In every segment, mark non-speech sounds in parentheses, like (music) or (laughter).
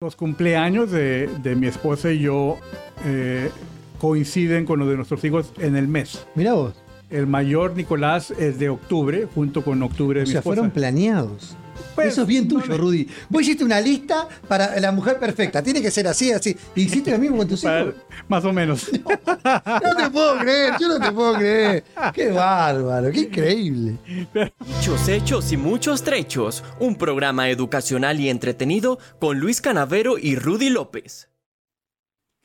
Los cumpleaños de, de mi esposa y yo eh, coinciden con los de nuestros hijos en el mes. Mira vos. El mayor Nicolás es de octubre, junto con octubre de O mi sea, esposa. fueron planeados. Pues, Eso es bien tuyo, no, Rudy. Vos hiciste una lista para la mujer perfecta. Tiene que ser así, así. Y hiciste lo mismo con tus hijos. más o menos. (laughs) No te puedo creer, yo no te puedo creer. Qué bárbaro, qué increíble. Muchos hechos y muchos trechos. Un programa educacional y entretenido con Luis Canavero y Rudy López.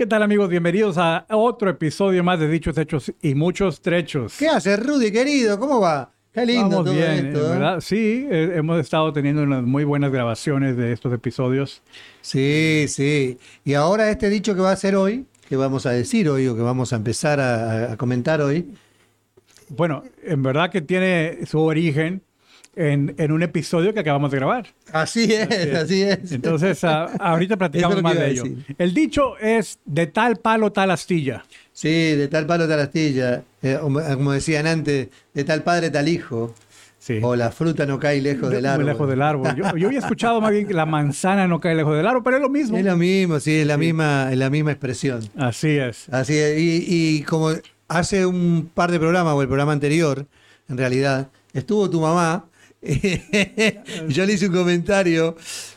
¿Qué tal amigos? Bienvenidos a otro episodio más de Dichos Hechos y Muchos Trechos. ¿Qué haces, Rudy, querido? ¿Cómo va? Qué lindo Vamos todo bien, esto. ¿eh? ¿verdad? Sí, eh, hemos estado teniendo unas muy buenas grabaciones de estos episodios. Sí, sí. Y ahora este dicho que va a ser hoy, que vamos a decir hoy o que vamos a empezar a, a comentar hoy, Bueno, en verdad que tiene su origen en, en un episodio que acabamos de grabar. así es, así es. Entonces, a- ahorita platicamos es más de ello. decir. El dicho es de tal palo, tal astilla. Sí, de tal palo, tal astilla. Eh, como decían antes, de tal padre, tal hijo. Sí. O la fruta no cae lejos del árbol. lejos del árbol. Yo, yo había escuchado más bien que la manzana no cae lejos del árbol, pero es lo mismo. Es lo mismo, sí, es la, Misma, es la misma expresión. Así es. Así es. Y, y como hace un par de programas, o el programa anterior, en realidad, estuvo tu mamá. (laughs) yo le hice un comentario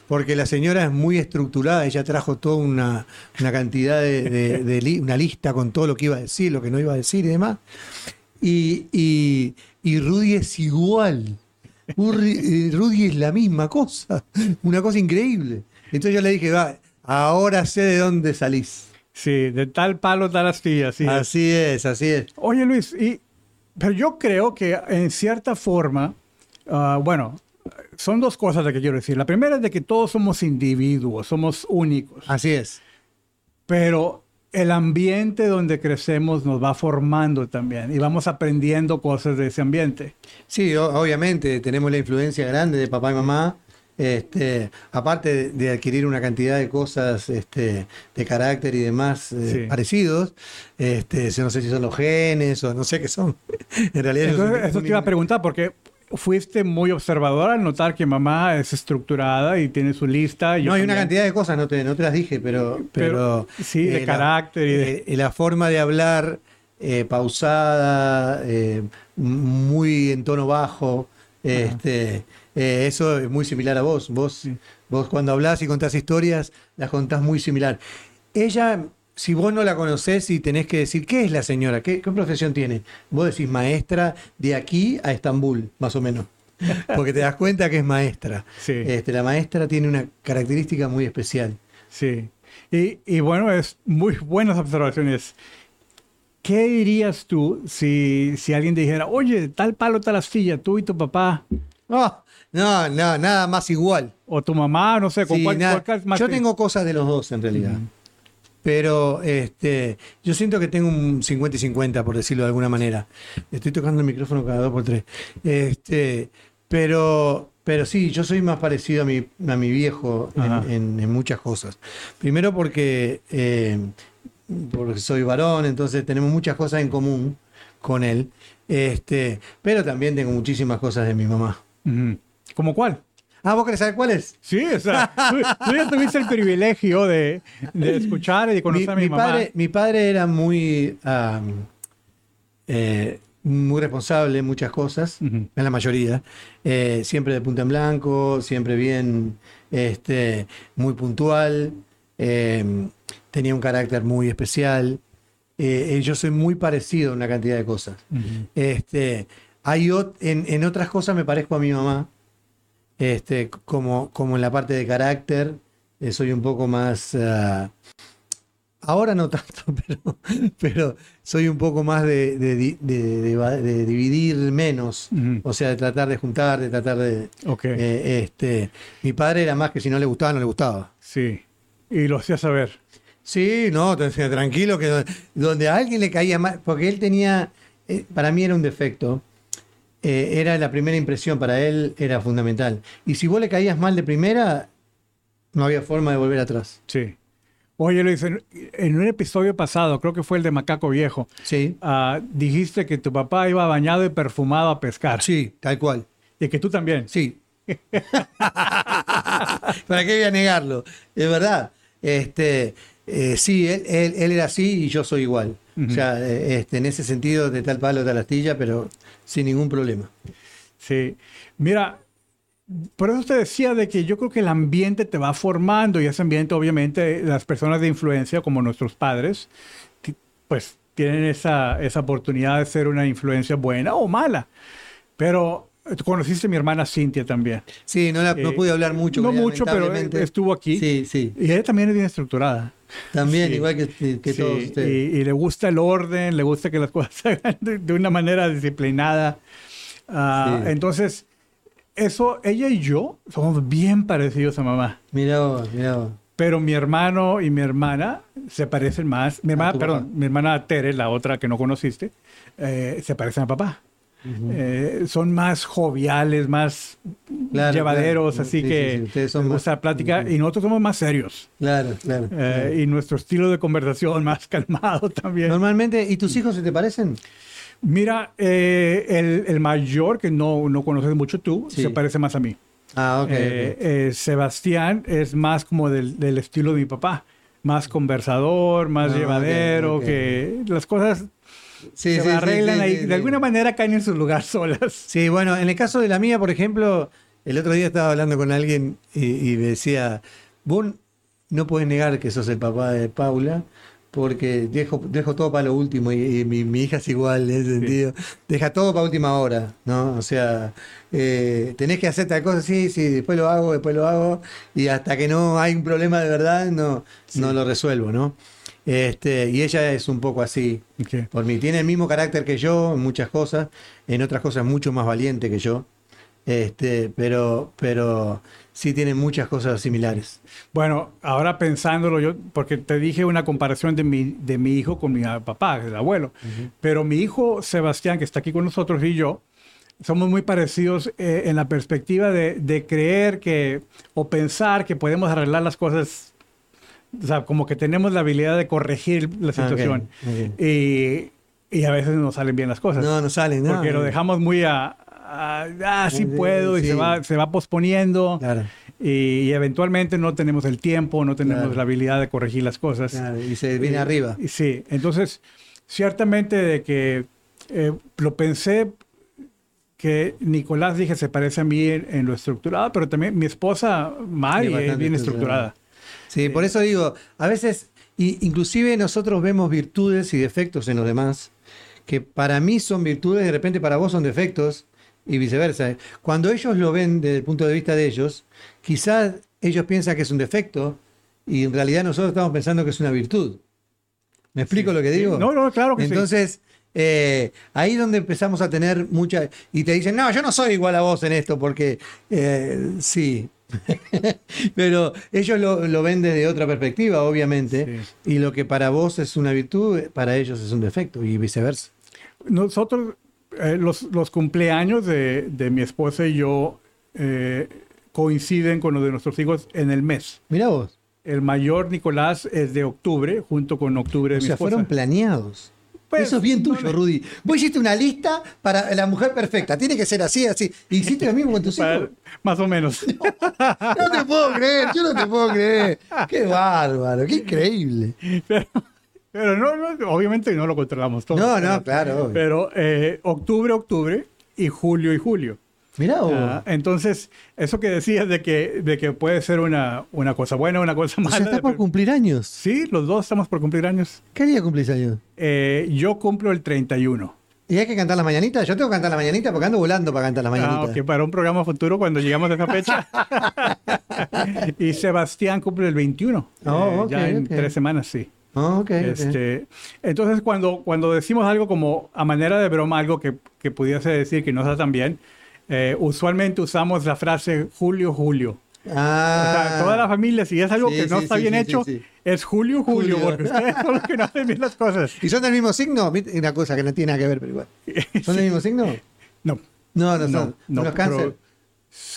porque la señora es muy estructurada, ella trajo toda una, una cantidad de, de- de li- una lista con todo lo que iba a decir, lo que no iba a decir y demás. Y, y- y Rudy es igual. Eh, Rudy es la misma cosa, una cosa increíble. Entonces yo le dije, va, ahora sé de dónde salís. Sí, de tal palo, tal astilla. Así es. Así es, así es. Oye, Luis, y, pero yo creo que en cierta forma, ah, bueno, son dos cosas las que quiero decir. La primera es de que todos somos individuos, somos únicos, Así es. pero el ambiente donde crecemos nos va formando también y vamos aprendiendo cosas de ese ambiente. Sí, obviamente tenemos la influencia grande de papá y mamá. Este, aparte de, adquirir una cantidad de cosas este, de carácter y demás eh, Sí. parecidos, este, no sé si son los genes o no sé qué son. (laughs) En realidad, Entonces, eso te iba a preguntar porque fuiste muy observador al notar que mamá es estructurada y tiene su lista. No, hay una cantidad de cosas, no te, no te las dije, pero. Pero, pero sí, de la- carácter y de- eh, la forma de hablar eh, pausada, eh, muy en tono bajo. Este, eh, eso es muy similar a vos. Vos, vos cuando hablas y contás historias, las contás muy similar. Ella, si vos no la conocés y tenés que decir, ¿qué es la señora? ¿Qué, qué profesión tiene? Vos decís maestra de aquí a Estambul, más o menos. (laughs) Porque te das cuenta que es maestra. Sí. Este, la maestra tiene una característica muy especial. Sí. Y, y bueno, es muy buenas observaciones. ¿Qué dirías tú si, si alguien te dijera, oye, tal palo, tal astilla, tú y tu papá, No, no, no, nada más igual. o tu mamá, no sé, con Sí, cuál, cuál más Yo te- tengo cosas de los dos en realidad. Pero este, yo siento que tengo un 50 y 50, por decirlo de alguna manera. Estoy tocando el micrófono cada dos por tres. Este, pero, pero sí, yo soy más parecido a mi, a mi viejo en, en- en muchas cosas. Primero porque, eh, porque soy varón, entonces tenemos muchas cosas en común con él. Este, pero también tengo muchísimas cosas de mi mamá. ¿Cómo cuál? Ah, ¿vos querés saber cuál es? Sí, o sea, tú, tú ya tuviste el privilegio de, de escuchar y de conocer a mi, mamá. Padre, mi padre era muy, eh, muy responsable en muchas cosas, en la mayoría. Eh, siempre de punta en blanco, siempre bien, este, muy puntual. eh, tenía un carácter muy especial. Eh, yo soy muy parecido en una cantidad de cosas. Este, hay en otras cosas me parezco a mi mamá, este, como, como en la parte de carácter, eh, soy un poco más, ah, ahora no (laughs) tanto, pero, pero soy un poco más de, de dividir menos, o sea, de tratar de juntar, de tratar de... Ok, eh, este, mi padre era más que si no le gustaba, no le gustaba. sí. Y lo hacía saber. Sí, no, tranquilo, que do- donde a alguien le caía mal, porque él tenía, eh, para mí era un defecto, eh, era la primera impresión, para él era fundamental. Y si vos le caías mal de primera, no había forma de volver atrás. Sí. Oye, Luis, en, en un episodio pasado, creo que fue el de Macaco Viejo, Sí, ah, dijiste que tu papá iba bañado y perfumado a pescar. sí, tal cual. Y que tú también. Sí. (laughs) ¿Para qué voy a negarlo? Es verdad. Este, eh, sí, él, él, él era así y yo soy igual. O sea, este, en ese sentido, de tal palo, tal astilla, pero sin ningún problema. Sí. Mira, por eso te decía de que yo creo que el ambiente te va formando y ese ambiente, obviamente, las personas de influencia, como nuestros padres, pues tienen esa, esa oportunidad de ser una influencia buena o mala. Pero eh, tú conociste a mi hermana Cintia también. Sí, no, la- no Eh, pude hablar mucho. no mucho, pero estuvo aquí. Sí, sí. Y ella también es bien estructurada. También, Sí. igual que, que Sí, todos y, ustedes. y le gusta el orden, le gusta que las (laughs) cosas se hagan de, de una manera disciplinada. Ah, Sí. Entonces, eso, ella y yo somos bien parecidos a mamá. Mirá vos, mirá vos. Pero mi hermano y mi hermana se parecen más. Mi hermana, perdón, papá. mi hermana Tere, la otra que no conociste, eh, se parecen a papá. Eh, son más joviales, más Claro, llevaderos, claro. así Sí, que sí, sí, son más- gusta la plática y nosotros somos más serios. Claro, claro. Eh, y nuestro estilo de conversación más (laughs) calmado también. Normalmente, ¿y tus hijos se te parecen? Mira, eh, el, el mayor, que no, no conoces mucho tú, se parece más a mí. Ah, ok. Eh, eh, Sebastián es más como del, del estilo de mi papá. Más conversador, más Ah, llevadero, ok. que las cosas Sí, se sí, arreglan sí, ahí. de alguna manera caen en su lugar solas. Sí, bueno, en el caso de la mía, por ejemplo, el otro día estaba hablando con alguien y, y me decía, vos no puedes negar que sos el papá de Paula, porque dejo, dejo todo para lo último y, y mi, mi hija es igual en ese sentido. Deja todo para última hora, ¿no? O sea, eh, tenés que hacer tal cosa, sí, sí, después lo hago, después lo hago, y hasta que no hay un problema de verdad, no, no lo resuelvo, ¿no? Este, y ella es un poco así. Por mí, tiene el mismo carácter que yo en muchas cosas, en otras cosas mucho más valiente que yo. Este, pero, pero sí tiene muchas cosas similares. Bueno, ahora pensándolo yo, porque te dije una comparación de mi, de mi hijo con mi papá, el abuelo, pero mi hijo Sebastián, que está aquí con nosotros, y yo, somos muy parecidos eh, en la perspectiva de, de creer que, o pensar que podemos arreglar las cosas, o sea, como que tenemos la habilidad de corregir la situación. Y, y a veces no salen bien las cosas. No, no sale, ¿no? porque lo dejamos muy a, ah, sí puedo, y sí. se va, se va posponiendo. Claro, Y, y eventualmente no tenemos el tiempo, no tenemos Claro. la habilidad de corregir las cosas. claro, y se viene Eh, arriba. y sí, entonces, ciertamente de que eh, lo pensé que Nicolás, dije, se parece a mí en, en lo estructurado, pero también mi esposa, Mari, es bien estructurada. Sí, por eso digo, a veces, y, inclusive nosotros vemos virtudes y defectos en los demás, que para mí son virtudes, de repente para vos son defectos, y viceversa. Cuando ellos lo ven desde el punto de vista de ellos, quizás ellos piensan que es un defecto, y en realidad nosotros estamos pensando que es una virtud. ¿Me explico lo que digo? No, no, claro que sí. Eh, ahí es donde empezamos a tener mucha... Y te dicen, no, yo no soy igual a vos en esto, porque eh, sí. (laughs) Pero ellos lo, lo ven desde otra perspectiva, obviamente. Y lo que para vos es una virtud, para ellos es un defecto, y viceversa. Nosotros, eh, los, los cumpleaños de, de mi esposa y yo coinciden con los de nuestros hijos en el mes. Mira vos. El mayor Nicolás es de octubre, junto con octubre de O mi sea, esposa. fueron planeados. Pues, Eso es bien no tuyo, Rudy. Vos hiciste una lista para la mujer perfecta. Tiene que ser así, así. ¿Y hiciste lo mismo con tus hijos? más o menos. (laughs) No te puedo creer, yo no te puedo creer. Qué bárbaro, qué increíble. pero pero no, no, obviamente no lo controlamos todo. No, no, claro. Pero eh, octubre, octubre y julio y julio. Mirá vos. Ah, entonces, eso que decías de que, de que puede ser una, una cosa buena o una cosa o mala. sea, está por cumplir años. Sí, los dos estamos por cumplir años. ¿Qué día cumplís años? Eh, yo cumplo el 31. ¿Y hay que cantar las mañanitas? Yo tengo que cantar las mañanitas porque ando volando para cantar las Ah, mañanitas. ok, para un programa futuro cuando llegamos a esa fecha. (laughs) (laughs) y Sebastián cumple el 21. Oh, ok, ya en ok. tres semanas, sí. Ah, ok, ok. Este, entonces, cuando, cuando decimos algo como a manera de broma, algo que, que pudiese decir que no está tan bien, eh, usualmente usamos la frase Julio, Julio. O Ah, sea, toda la familia, si es algo Sí, que no sí, está sí, bien hecho, es Julio, Julio, Julio. porque ustedes son los que no hacen bien las cosas. ¿Y son del mismo signo? Una cosa que no tiene nada que ver, pero igual. ¿Son del mismo signo? No, No, no no, son. no, ¿Unos pero- cáncer?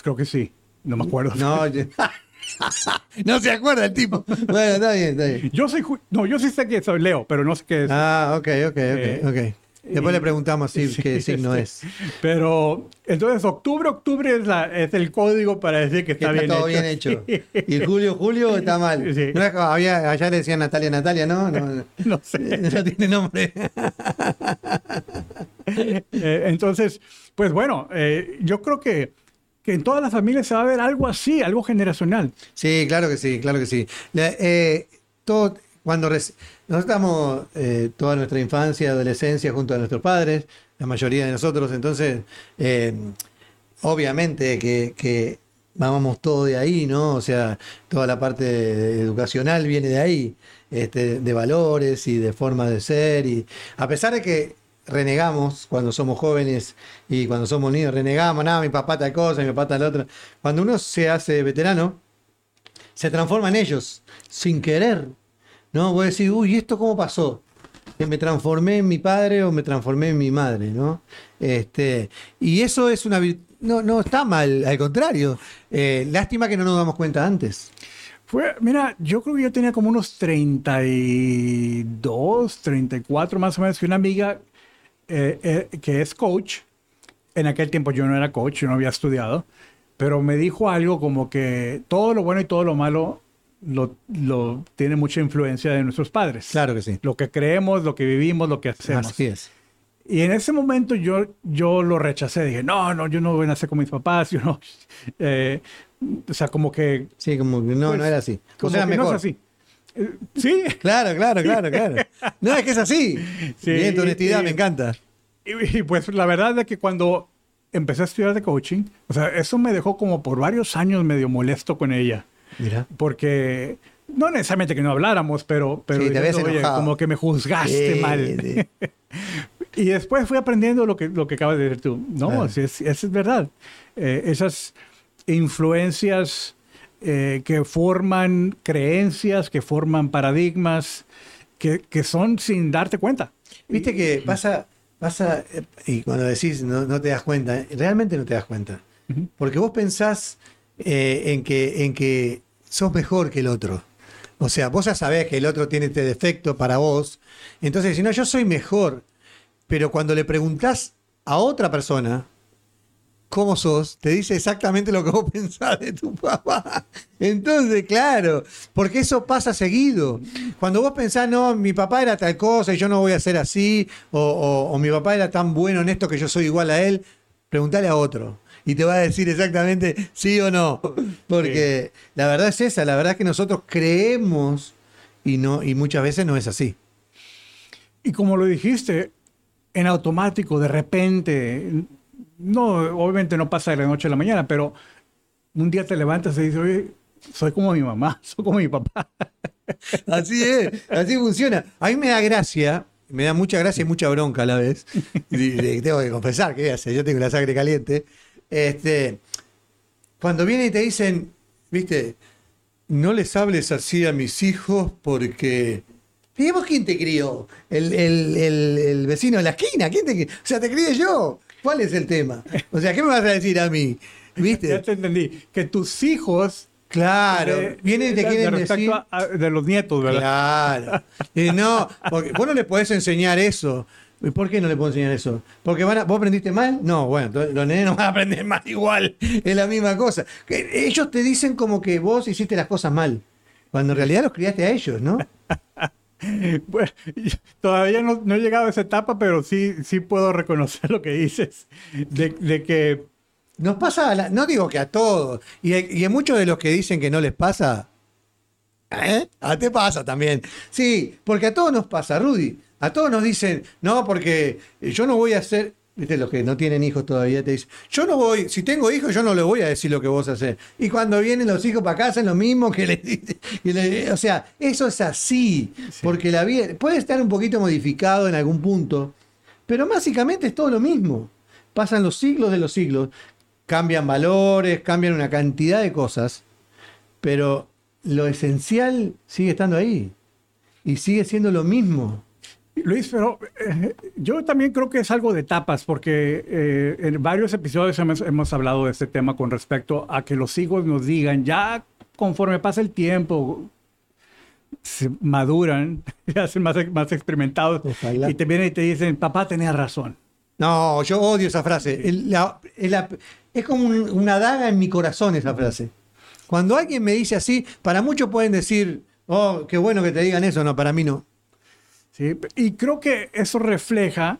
creo que sí, no me acuerdo. No, (laughs) yo- (laughs) no se acuerda el tipo. Bueno, está bien, está bien. Yo soy, no, yo sí sé que soy Leo, pero no sé qué es. Ah, ok, ok, ok, Eh, ok. Después le preguntamos si, Sí, qué signo es. Pero entonces octubre, octubre es, la, es el código para decir que Que está, está, bien todo hecho. bien hecho. Y julio, julio está mal. (laughs) Sí. No había, allá le decían Natalia, Natalia, ¿no? No, No (laughs) sé. (laughs) no tiene nombre. Eh, entonces, pues bueno, eh, yo creo que, que en todas las familias se va a ver algo así, algo generacional. Sí, claro que sí, claro que sí. La- eh, todo, cuando nosotros estamos eh, toda nuestra infancia, adolescencia junto a nuestros padres, la mayoría de nosotros, entonces, eh, obviamente que, mamamos todo de ahí, ¿no? O sea, toda la parte educacional viene de ahí, este, de valores y de forma de ser. Y a pesar de que renegamos cuando somos jóvenes y cuando somos niños, renegamos, nada, mi papá tal cosa, mi papá tal otra. Cuando uno se hace veterano, se transforma en ellos, sin querer. ¿No? Vos decís, uy, ¿esto cómo pasó? Que me transformé en mi padre o me transformé en mi madre, ¿no? Este, y eso es una no, no está mal, al contrario. Eh, lástima que no nos damos cuenta antes. Fue, mira, yo creo que yo tenía como unos 32, 34 más o menos, que una amiga eh, eh, que es coach, en aquel tiempo yo no era coach, yo no había estudiado, pero me dijo algo como que todo lo bueno y todo lo malo lo, lo tiene mucha influencia de nuestros padres. Claro que sí. Lo que creemos, lo que vivimos, lo que hacemos. Así es. Y en ese momento yo, yo lo rechacé. Dije, no, no, yo no voy a nacer con mis papás. Yo no. (laughs) eh, o sea, como que. Sí, como que no, pues, no era así. O sea, que no mejor. es así. Eh, sí. Claro, claro, claro, (laughs) claro. No, es que es así. Sí, Bien, tu honestidad y- me encanta. Y, y, pues la verdad es que cuando empecé a estudiar de coaching, o sea, eso me dejó como por varios años medio molesto con ella. Mira. Porque. No necesariamente que no habláramos, pero, pero Sí, diciendo, oye, como que me juzgaste Sí, mal. sí. (laughs) Y después fui aprendiendo lo que, lo que acabas de decir tú. No, sí es, eso es verdad. Eh, esas influencias eh, que forman creencias, que forman paradigmas, que, que son sin darte cuenta. Viste que pasa, pasa, eh, y cuando decís no, no te das cuenta, realmente no te das cuenta. Porque vos pensás eh, en, que, en que sos mejor que el otro. O sea, vos ya sabés que el otro tiene este defecto para vos. Entonces, si no, yo soy mejor. Pero cuando le preguntás a otra persona cómo sos, te dice exactamente lo que vos (laughs) pensás de tu papá. Entonces, claro, porque eso pasa seguido. Cuando vos pensás, no, mi papá era tal cosa y yo no voy a ser así, o, o- o mi papá era tan bueno en esto que yo soy igual a él, preguntale a otro. Y te va a decir exactamente sí o no. Porque la verdad es esa, la verdad es que nosotros creemos y, no, y muchas veces no es así. Y como lo dijiste, en automático, de repente, no, obviamente no pasa de la noche a la mañana, pero un día te levantas y dices, oye, soy como mi mamá, (laughs) soy como mi papá. (laughs) Así es, así funciona. A mí me da gracia, me da mucha gracia y mucha bronca a la vez. Y- y tengo que confesar, que hacer? Yo tengo la sangre caliente. Este, cuando vienen y te dicen, viste, no les hables así a mis hijos porque. ¿Y vos quién te crió? El, el- el- el vecino de la esquina, ¿quién te crió? O sea, te crié yo. ¿Cuál es el tema? O sea, ¿qué me vas a decir a mí? Ya ¿Viste? te entendí. Que tus hijos... Claro, de- vienen y te de- quieren de decir. a- de los nietos, ¿verdad? Claro. Eh, no, porque vos no le podés enseñar eso. ¿Y ¿Por qué no le puedo enseñar eso? Porque van a- vos aprendiste mal. No, bueno, los nenes no van a aprender mal igual. Es la misma cosa. Que ellos te dicen como que vos hiciste las cosas mal. Cuando en realidad los criaste a ellos, ¿no? (laughs) Bueno, todavía no, no he llegado a esa etapa, pero sí, sí puedo reconocer lo que dices. De, de que Nos pasa, a la- no digo que a todos. Y, y a muchos de los que dicen que no les pasa, ¿eh? A te pasa también. Sí, porque a todos nos pasa, Rudy. A todos nos dicen, no, porque yo no voy a hacer. Viste, los que no tienen hijos todavía te dicen, yo no voy, si tengo hijos, yo no le voy a decir lo que vos haces. Y cuando vienen los hijos para acá, hacen lo mismo que le le- O sea, eso es así. Porque la vida puede estar un poquito modificado en algún punto, pero básicamente es todo lo mismo. Pasan los siglos de los siglos, cambian valores, cambian una cantidad de cosas, pero lo esencial sigue estando ahí. Y sigue siendo lo mismo. Luis, pero eh, yo también creo que es algo de etapas, porque eh, en varios episodios hemos, hemos hablado de este tema con respecto a que los hijos nos digan, ya conforme pasa el tiempo, se maduran, (laughs) se hacen más, más experimentados Ojalá. y te vienen y te dicen, papá tenía razón. No, yo odio esa frase. El- la- es la- es como un- una daga en mi corazón esa frase. Cuando alguien me dice así, para muchos pueden decir, oh, qué bueno que te digan eso. No, para mí no. ¿Sí? Y creo que eso refleja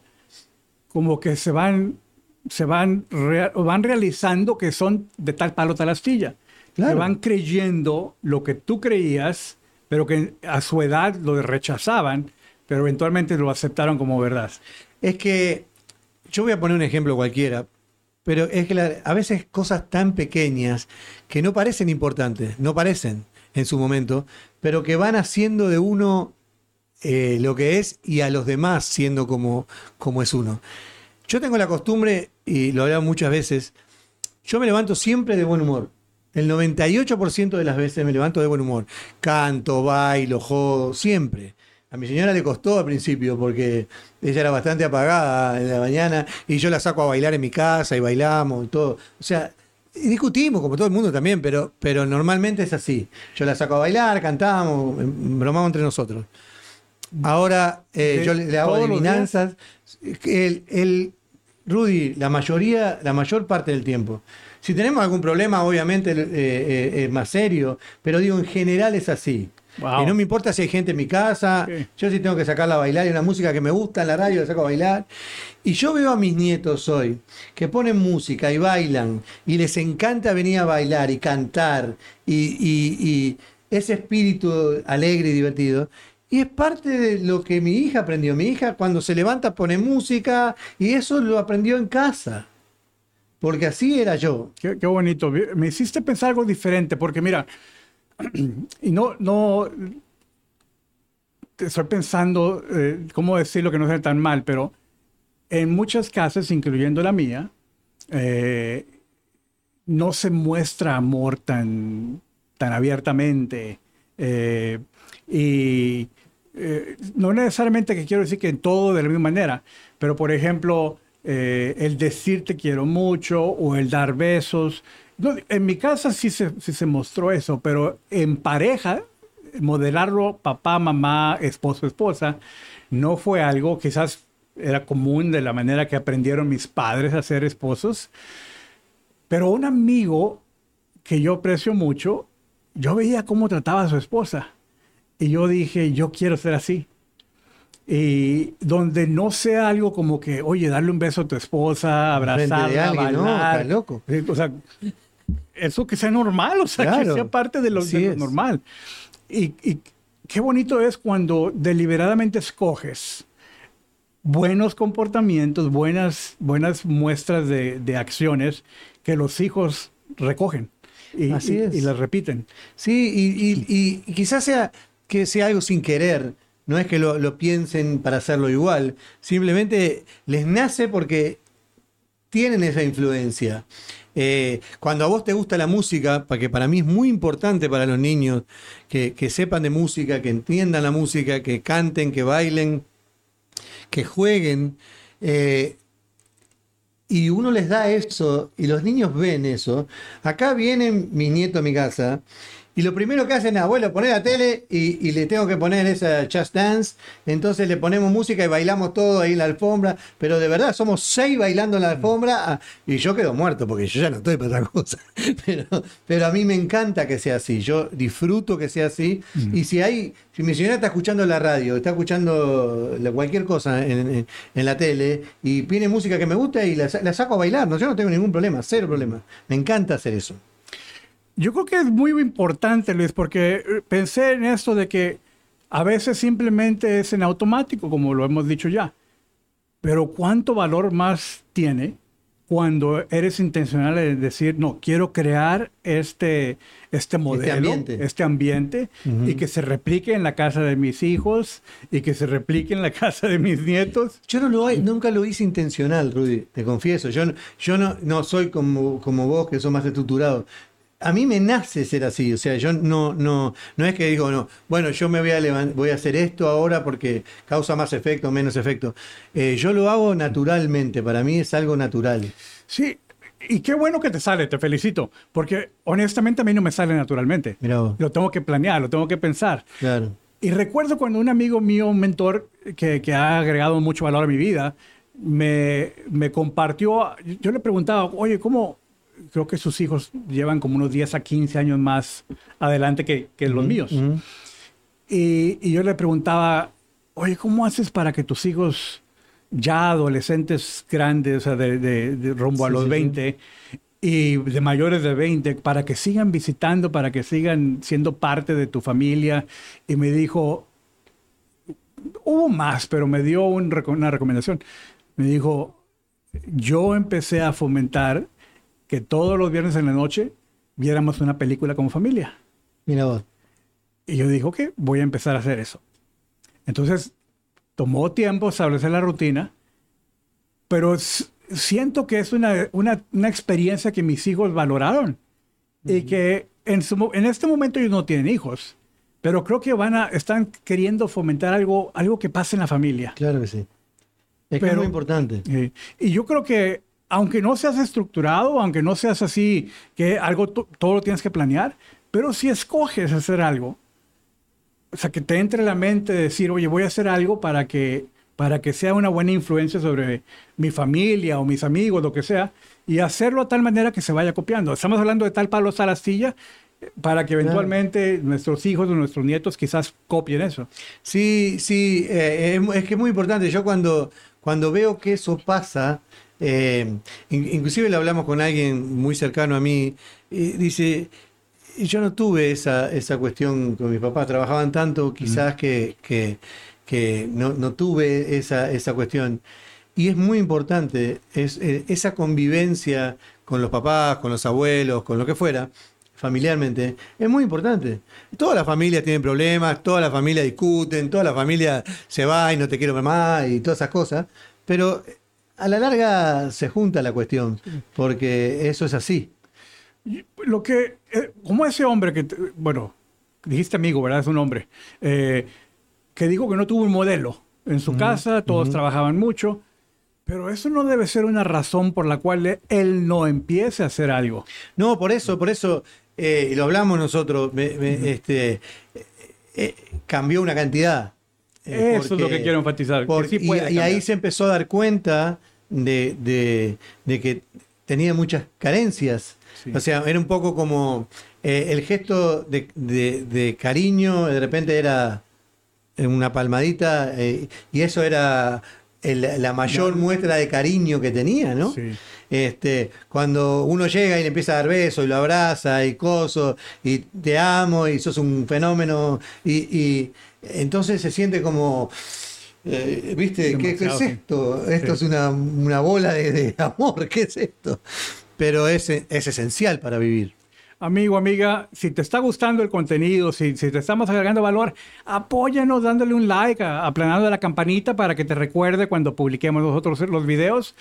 como que se van, se van, van realizando que son de tal palo, tal astilla. Claro. Que van creyendo lo que tú creías, pero que a su edad lo rechazaban, pero eventualmente lo aceptaron como verdad. Es que yo voy a poner un ejemplo cualquiera, pero es que la- a veces cosas tan pequeñas que no parecen importantes, no parecen en su momento, pero que van haciendo de uno eh, lo que es y a los demás siendo como, como es uno. Yo tengo la costumbre, y lo he hablado muchas veces, yo me levanto siempre de buen humor. El 98% de las veces me levanto de buen humor. Canto, bailo, jodo, siempre. A mi señora le costó al principio porque ella era bastante apagada en la mañana y yo la saco a bailar en mi casa y bailamos y todo. O sea, discutimos como todo el mundo también, pero, pero normalmente es así. Yo la saco a bailar, cantamos, bromamos entre nosotros. Ahora eh, yo le, hago adivinanzas. El, el- Rudy, la mayoría, la mayor parte del tiempo. Si tenemos algún problema, obviamente eh, eh, es más serio, pero digo, en general es así. Wow. Y no me importa si hay gente en mi casa, yo sí tengo que sacarla a bailar, y una música que me gusta en la radio, la saco a bailar. Y yo veo a mis nietos hoy que ponen música y bailan, y les encanta venir a bailar y cantar, y, y- y ese espíritu alegre y divertido. Y es parte de lo que mi hija aprendió. Mi hija cuando se levanta pone música, y eso lo aprendió en casa. Porque así era yo. Qué, qué bonito. Me hiciste pensar algo diferente, porque mira, (clears throat) y no, no, estoy pensando eh, cómo decirlo que no sea tan mal, pero en muchas casas, incluyendo la mía, eh, no se muestra amor tan, tan abiertamente. eh, y eh, no necesariamente que quiero decir que en todo de la misma manera, pero por ejemplo, eh, el decir te quiero mucho o el dar besos. No, en mi casa sí se, sí se mostró eso, pero en pareja, modelarlo papá, mamá, esposo, esposa, no fue algo, quizás era común de la manera que aprendieron mis padres a ser esposos, pero un amigo que yo aprecio mucho, yo veía cómo trataba a su esposa y yo dije, yo quiero ser así. Y donde no sea algo como que, oye, darle un beso a tu esposa, abrazarla, alguien, no, bailar. estás loco. Sí, O sea, eso que sea normal, o sea, que Claro, sea parte de lo, así de lo normal. Y, y qué bonito es cuando deliberadamente escoges buenos comportamientos, buenas, buenas muestras de, de acciones que los hijos recogen y, Así y- es. y las repiten. Sí, y, y- y quizás sea que sea algo sin querer. No es que lo, piensen para hacerlo igual. Simplemente les nace porque tienen esa influencia. Eh, cuando a vos te gusta la música, porque para mí es muy importante para los niños que, que sepan de música, que entiendan la música, que canten, que bailen, que jueguen. eh, y uno les da eso y los niños ven eso. Acá vienen mis nietos a mi casa y lo primero que hacen es, abuelo, poner la tele y, y le tengo que poner esa Just Dance. Entonces le ponemos música y bailamos todo ahí en la alfombra. Pero de verdad, somos seis bailando en la alfombra ah, y yo quedo muerto porque yo ya no estoy para otra cosa. (laughs) Pero, pero a mí me encanta que sea así. Yo disfruto que sea así. Y si hay, si mi señora está escuchando la radio, está escuchando cualquier cosa en, en- en la tele y viene música que me gusta y la, la saco a bailar, no, yo no tengo ningún problema, cero problema. Me encanta hacer eso. Yo creo que es muy importante, Luis, porque eh, pensé en esto de que a veces simplemente es en automático, como lo hemos dicho ya. Pero ¿cuánto valor más tiene cuando eres intencional en decir, no, quiero crear este, este modelo, ambiente. este ambiente, y que se replique en la casa de mis hijos y que se replique en la (laughs) casa de mis nietos? Yo no lo, nunca lo hice intencional, Rudy, te confieso. Yo, no- yo no, no soy como, como vos, que sos más estructurado. A mí me nace ser así, o sea, yo no, no, no es que digo, no, bueno, yo me voy a, levan- voy a hacer esto ahora porque causa más efecto menos efecto. Eh, yo lo hago naturalmente, para mí es algo natural. Sí, y qué bueno que te sale, te felicito, porque honestamente a mí no me sale naturalmente. Mirá. Lo tengo que planear, lo tengo que pensar. Claro. Y recuerdo cuando un amigo mío, un mentor que, que ha agregado mucho valor a mi vida, me, me, compartió, yo le preguntaba, oye, ¿cómo? Creo que sus hijos llevan como unos 10 a 15 años más adelante que, que los míos. y, y, yo le preguntaba, oye, ¿cómo haces para que tus hijos ya adolescentes grandes, o sea, de, de, de rumbo a los sí, 20, sí. y de mayores de 20, para que sigan visitando, para que sigan siendo parte de tu familia? Y me dijo, hubo más, pero me dio un, una recomendación me dijo, yo empecé a fomentar que todos los viernes en la noche viéramos una película como familia. Mira vos. Y yo dije, ok, voy a empezar a hacer eso. Entonces, tomó tiempo establecer la rutina, pero siento que es una, una, una experiencia que mis hijos valoraron. Uh -huh. Y que en, su, en este momento ellos no tienen hijos, pero creo que van a, están queriendo fomentar algo, algo que pase en la familia. Claro que sí. Es, Pero, que es muy importante. Eh, y yo creo que, aunque no seas estructurado, aunque no seas así, que algo todo lo tienes que planear, pero si escoges hacer algo, o sea, que te entre en la mente decir, oye, voy a hacer algo para que, para que sea una buena influencia sobre mi familia o mis amigos, lo que sea, y hacerlo de tal manera que se vaya copiando. Estamos hablando de tal palo, tal astilla, para que eventualmente claro. nuestros hijos o nuestros nietos quizás copien eso. Sí, sí, eh, es, es, que es muy importante. Yo cuando, cuando veo que eso pasa, eh, inclusive le hablamos con alguien muy cercano a mí, y dice, yo no tuve esa, esa cuestión con mis papás, trabajaban tanto quizás mm. que, que, que no, no, tuve esa, esa cuestión. Y es muy importante es, eh, esa convivencia con los papás, con los abuelos, con lo que fuera, familiarmente, es muy importante. Todas las familias tienen problemas, todas las familias discuten, toda la familia se va y no te quiero más y todas esas cosas, pero a la larga se junta la cuestión, porque eso es así. Lo que, eh, como ese hombre que, bueno, dijiste amigo, ¿verdad? Es un hombre, eh, que dijo que no tuvo un modelo en su uh -huh, casa, todos uh -huh. trabajaban mucho. Pero eso no debe ser una razón por la cual él no empiece a hacer algo. No, por eso, por eso eh, y lo hablamos nosotros, me, me, uh -huh. este, eh, cambió una cantidad. Eso porque, es lo que quiero enfatizar. Porque, sí y, y, ahí se empezó a dar cuenta de, de, de que tenía muchas carencias. Sí. O sea, era un poco como eh, el gesto de, de, cariño, de repente era una palmadita, eh, y eso era el, la mayor no. muestra de cariño que tenía, ¿no? Sí. Este, cuando uno llega y le empieza a dar besos y lo abraza y coso, y te amo y sos un fenómeno, y, y entonces se siente como, eh, ¿viste? ¿Qué, ¿Qué, es esto? Sí. Esto es una, una bola de, de, (laughs) amor, ¿qué es esto? Pero es, es esencial para vivir. Amigo, amiga, si te está gustando el contenido, si, si te estamos agregando valor, apóyanos dándole un like, aplanando la campanita para que te recuerde cuando publiquemos nosotros los videos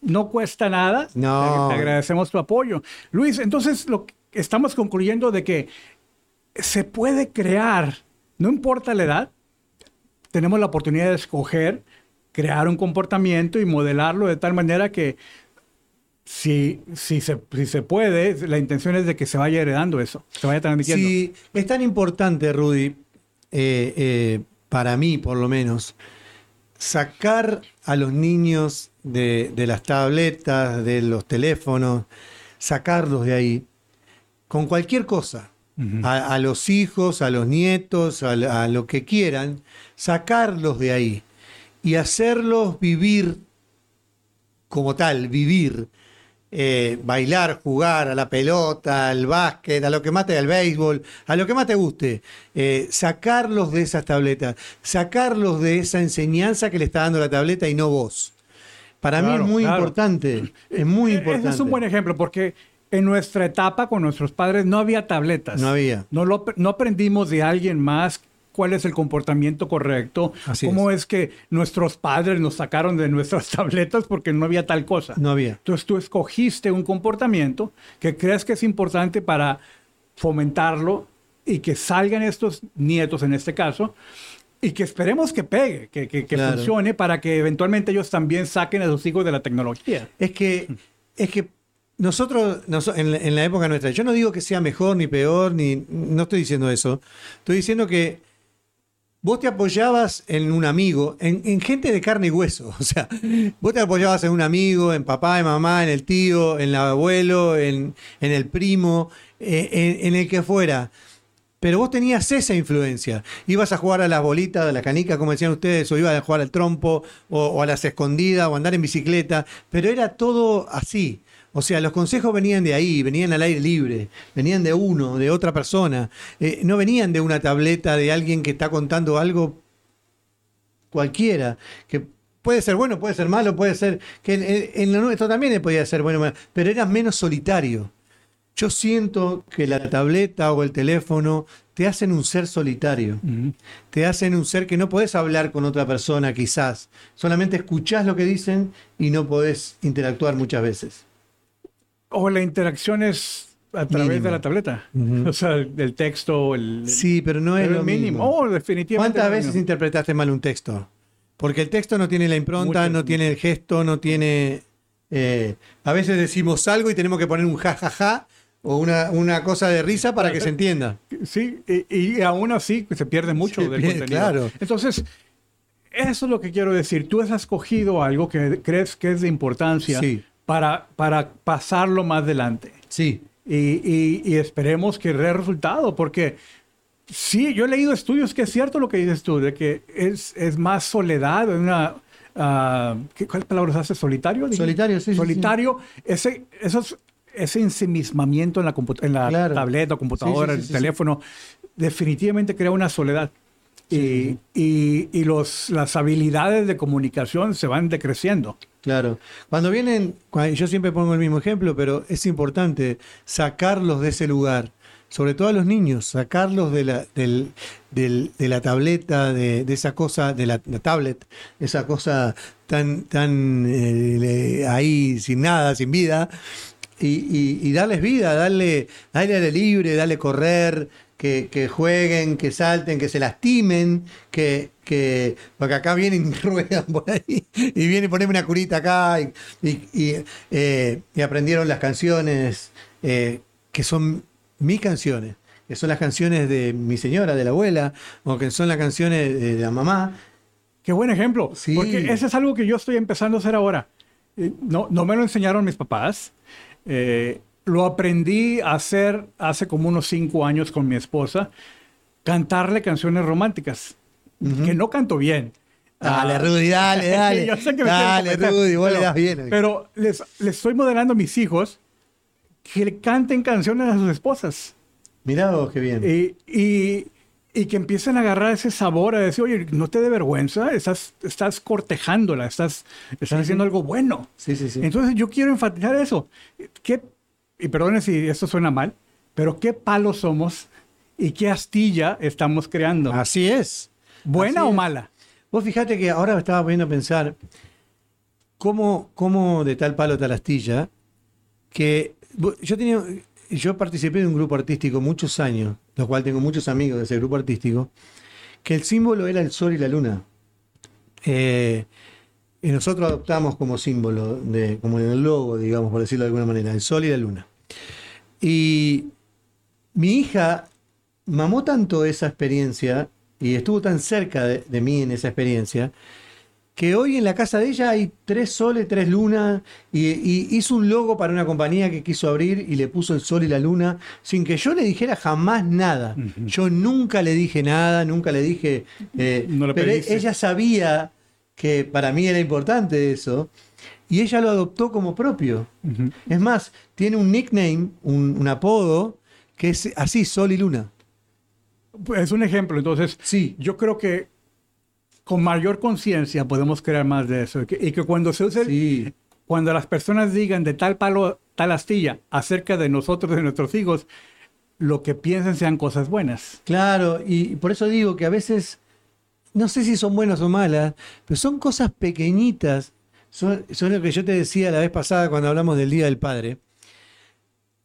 no cuesta nada. No. Te agradecemos tu apoyo. Luis, entonces lo estamos concluyendo de que se puede crear, no importa la edad, tenemos la oportunidad de escoger, crear un comportamiento y modelarlo de tal manera que si, si, se, si se puede, la intención es de que se vaya heredando eso, se vaya transmitiendo. Sí, es tan importante, Rudy, eh, eh, para mí por lo menos, sacar a los niños de, de, las tabletas, de los teléfonos, sacarlos de ahí con cualquier cosa. Uh -huh. a, a, los hijos, a los nietos, a, a, lo que quieran, sacarlos de ahí y hacerlos vivir como tal, vivir. Eh, bailar, jugar a la pelota, al básquet, a lo que más te, al béisbol, a lo que más te guste, eh, sacarlos de esas tabletas, sacarlos de esa enseñanza que le está dando la tableta y no vos. Para claro, mí es muy claro. importante, es muy importante. Ese es un buen ejemplo porque en nuestra etapa con nuestros padres no había tabletas. No había. No, lo, no aprendimos de alguien más cuál es el comportamiento correcto, Así cómo es. es. que nuestros padres nos sacaron de nuestras (laughs) tabletas porque no había tal cosa. No había. Entonces tú escogiste un comportamiento que crees que es importante para fomentarlo y que salgan estos nietos en este caso y que esperemos que pegue, que, que, que claro. funcione para que eventualmente ellos también saquen a sus hijos de la tecnología. Es que, es que nosotros, en, la época nuestra, yo no digo que sea mejor ni peor, ni no estoy diciendo eso, estoy diciendo que vos te apoyabas en un amigo, en, en gente de carne y hueso. (laughs) O sea, vos te apoyabas en un amigo, en papá, en mamá, en el tío, en el abuelo, en, el primo, eh, en, en el que fuera. Pero vos tenías esa influencia. Ibas a jugar a las bolitas, a la canica, como decían ustedes, o ibas a jugar al trompo, o, o a las escondidas, o a andar en bicicleta. Pero era todo así. O sea, los consejos venían de ahí, venían al aire libre, venían de uno, de otra persona. Eh, no venían de una tableta de alguien que está contando algo cualquiera, que puede ser bueno, puede ser malo, puede ser que en, lo nuestro también podía ser bueno, malo, pero era menos solitario. Yo siento que la tableta o el teléfono te hacen un ser solitario, te hacen un ser que no podés hablar con otra persona quizás, solamente escuchás lo que dicen y no podés interactuar muchas veces. O la interacción es a través Mínimo. de la tableta. O sea, el texto, el, Sí, pero no es pero lo mínimo. mínimo. Oh, definitivamente. ¿Cuántas veces mínimo. interpretaste mal un texto? Porque el texto no tiene la impronta, no tiene el gesto, no tiene... eh, a veces decimos algo y tenemos que poner un jajaja o una, una cosa de risa para que se entienda. Sí, y, y aún así se pierde mucho Se del pierde, contenido. claro. Entonces, eso es lo que quiero decir. Tú has escogido algo que crees que es de importancia Sí. Para, para pasarlo más adelante. Sí, Y, y- y esperemos que dé resultado, porque sí, yo he leído estudios que es cierto lo que dices tú, de que es, es más soledad, una... ah, ¿qué, ¿Cuáles palabras hace? ¿Solitario? Solitario, sí, sí, Solitario, ese, esos, ese ensimismamiento en la, en la Claro. tableta, computadora, Sí, sí, sí, el sí, teléfono, definitivamente crea una soledad. Y, y- y los, las habilidades de comunicación se van decreciendo. claro. Cuando vienen, yo siempre pongo el mismo ejemplo, pero es importante sacarlos de ese lugar. Sobre todo a los niños, sacarlos de la, del- del- de la tableta, de, de esa cosa, de la, la tablet, esa cosa tan, tan eh, ahí sin nada, sin vida, y, y- y darles vida, darle, darle aire libre, darle correr, que, que jueguen, que salten, que se lastimen, que, que porque acá vienen y (laughs) ruedan por ahí, y vienen y ponen una curita acá, y, y- y, eh, y aprendieron las canciones eh, que son mis canciones, que son las canciones de mi señora, de la abuela, o que son las canciones de la mamá. Qué buen ejemplo. Sí. Porque ese es algo que yo estoy empezando a hacer ahora. Eh, No, no me lo enseñaron mis papás. Eh, lo aprendí a hacer hace como unos cinco años con mi esposa. Cantarle canciones románticas. Que no canto bien. Dale, Ah, Rudy, dale, (laughs) dale. yo sé que me dale, Rudy, vos le das bien. Pero les, les estoy modelando a mis hijos que le canten canciones a sus esposas. Mirá vos qué bien. Y, y- y que empiecen a agarrar ese sabor, a decir, oye, no te dé vergüenza, estás, estás cortejándola, estás, estás haciendo algo bueno. Sí, sí, sí. Entonces yo quiero enfatizar eso. ¿Qué, y perdone si esto suena mal, pero qué palo somos y qué astilla estamos creando. Así es. ¿Buena así o es. mala? Vos fijate que ahora me estaba poniendo a pensar cómo, cómo de tal palo tal astilla, que yo tenía, yo participé de un grupo artístico muchos años, lo cual tengo muchos amigos de ese grupo artístico, que el símbolo era el sol y la luna. Eh, y nosotros adoptamos como símbolo, de, como en el logo, digamos, por decirlo de alguna manera, el sol y la luna. Y mi hija mamó tanto esa experiencia y estuvo tan cerca de, de mí en esa experiencia que hoy en la casa de ella hay tres soles, tres lunas y, y hizo un logo para una compañía que quiso abrir y le puso el sol y la luna sin que yo le dijera jamás nada. Yo nunca le dije nada, nunca le dije... eh, No pero pediste. ella sabía que para mí era importante eso y ella lo adoptó como propio. Es más, tiene un nickname, un, un apodo, que es así, Sol y Luna. Pues, Es un ejemplo, entonces Sí. yo creo que con mayor conciencia podemos crear más de eso. Y que, y que cuando se use, Sí, cuando las personas digan de tal palo, tal astilla acerca de nosotros, de nuestros hijos, lo que piensen sean cosas buenas. claro, y por eso digo que a veces, no sé si son buenas o malas, pero son cosas pequeñitas. Son, son lo que yo te decía la vez pasada cuando hablamos del Día del Padre.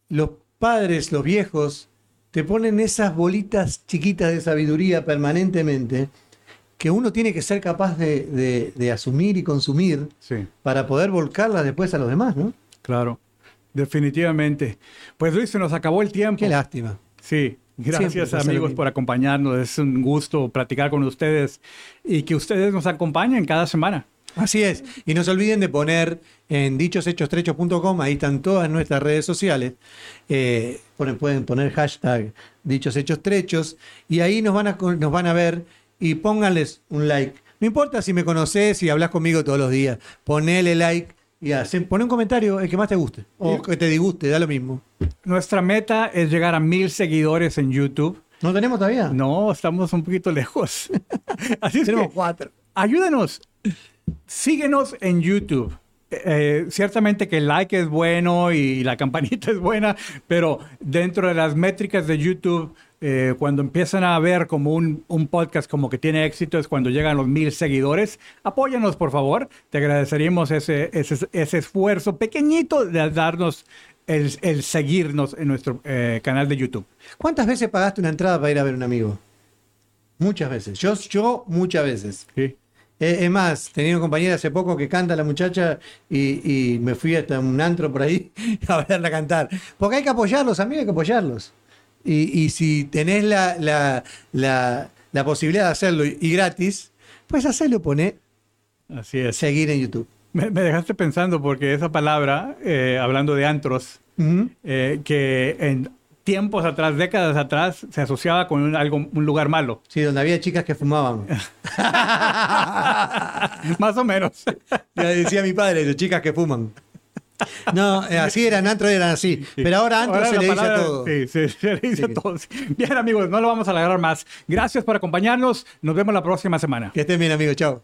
Los padres, los viejos, te ponen esas bolitas chiquitas de sabiduría permanentemente que uno tiene que ser capaz de, de- de asumir y consumir Sí. para poder volcarlas después a los demás, ¿no? Claro, definitivamente. Pues Luis, se nos acabó el tiempo. Qué lástima. Sí, Gracias Siempre lo amigos por acompañarnos. Es un gusto platicar con ustedes y que ustedes nos acompañen cada semana. Así es. Y no se olviden de poner en dichoshechostrechos.com, ahí están todas nuestras redes sociales. Eh, ponen- pueden poner hashtag dichoshechostrechos y ahí nos van, a, nos van a ver y pónganles un like. No importa si me conoces y hablas conmigo todos los días, ponele like y hacen, pon un comentario el que más te guste o que te disguste, da lo mismo. Nuestra meta es llegar a mil seguidores en YouTube. ¿No tenemos todavía? No, estamos un poquito lejos. (laughs) Así es tenemos que cuatro. ayúdanos. Síguenos en YouTube. Eh, ciertamente que el like es bueno y la (laughs) campanita es buena, pero dentro de las métricas de YouTube, eh, cuando empiezan a ver como un, un podcast como que tiene éxito es cuando llegan los mil seguidores. Apóyanos, por favor. Te agradeceríamos ese, ese, ese esfuerzo pequeñito de darnos el, el seguirnos en nuestro eh, canal de YouTube. ¿Cuántas veces pagaste una entrada para ir a ver un amigo? Muchas veces. Yo, yo muchas veces. Sí. Eh, Es más, tenía una compañera hace poco que canta la muchacha y, y me fui hasta un antro por ahí (laughs) a verla cantar. Porque hay que apoyarlos, amigos, hay que apoyarlos. Y, y si tenés la, la, la, la posibilidad de hacerlo y, gratis, pues hacerlo, poné Así es. seguir en YouTube. Me, me dejaste pensando porque esa palabra, eh, hablando de antros, Ujú. eh, que en tiempos atrás, décadas atrás, se asociaba con un, algo, un lugar malo. Sí, donde había chicas que fumaban. (laughs) Más o menos. (laughs) Ya decía mi padre, chicas que fuman. (laughs) No, eh, así eran, antro eran así. Pero ahora antro Ahora se le dice a palabra- todo. Sí, sí, se le dice a todo. Bien, amigos, no lo vamos a alargar más. Gracias por acompañarnos. Nos vemos la próxima semana. Que estén bien, amigos. Chao.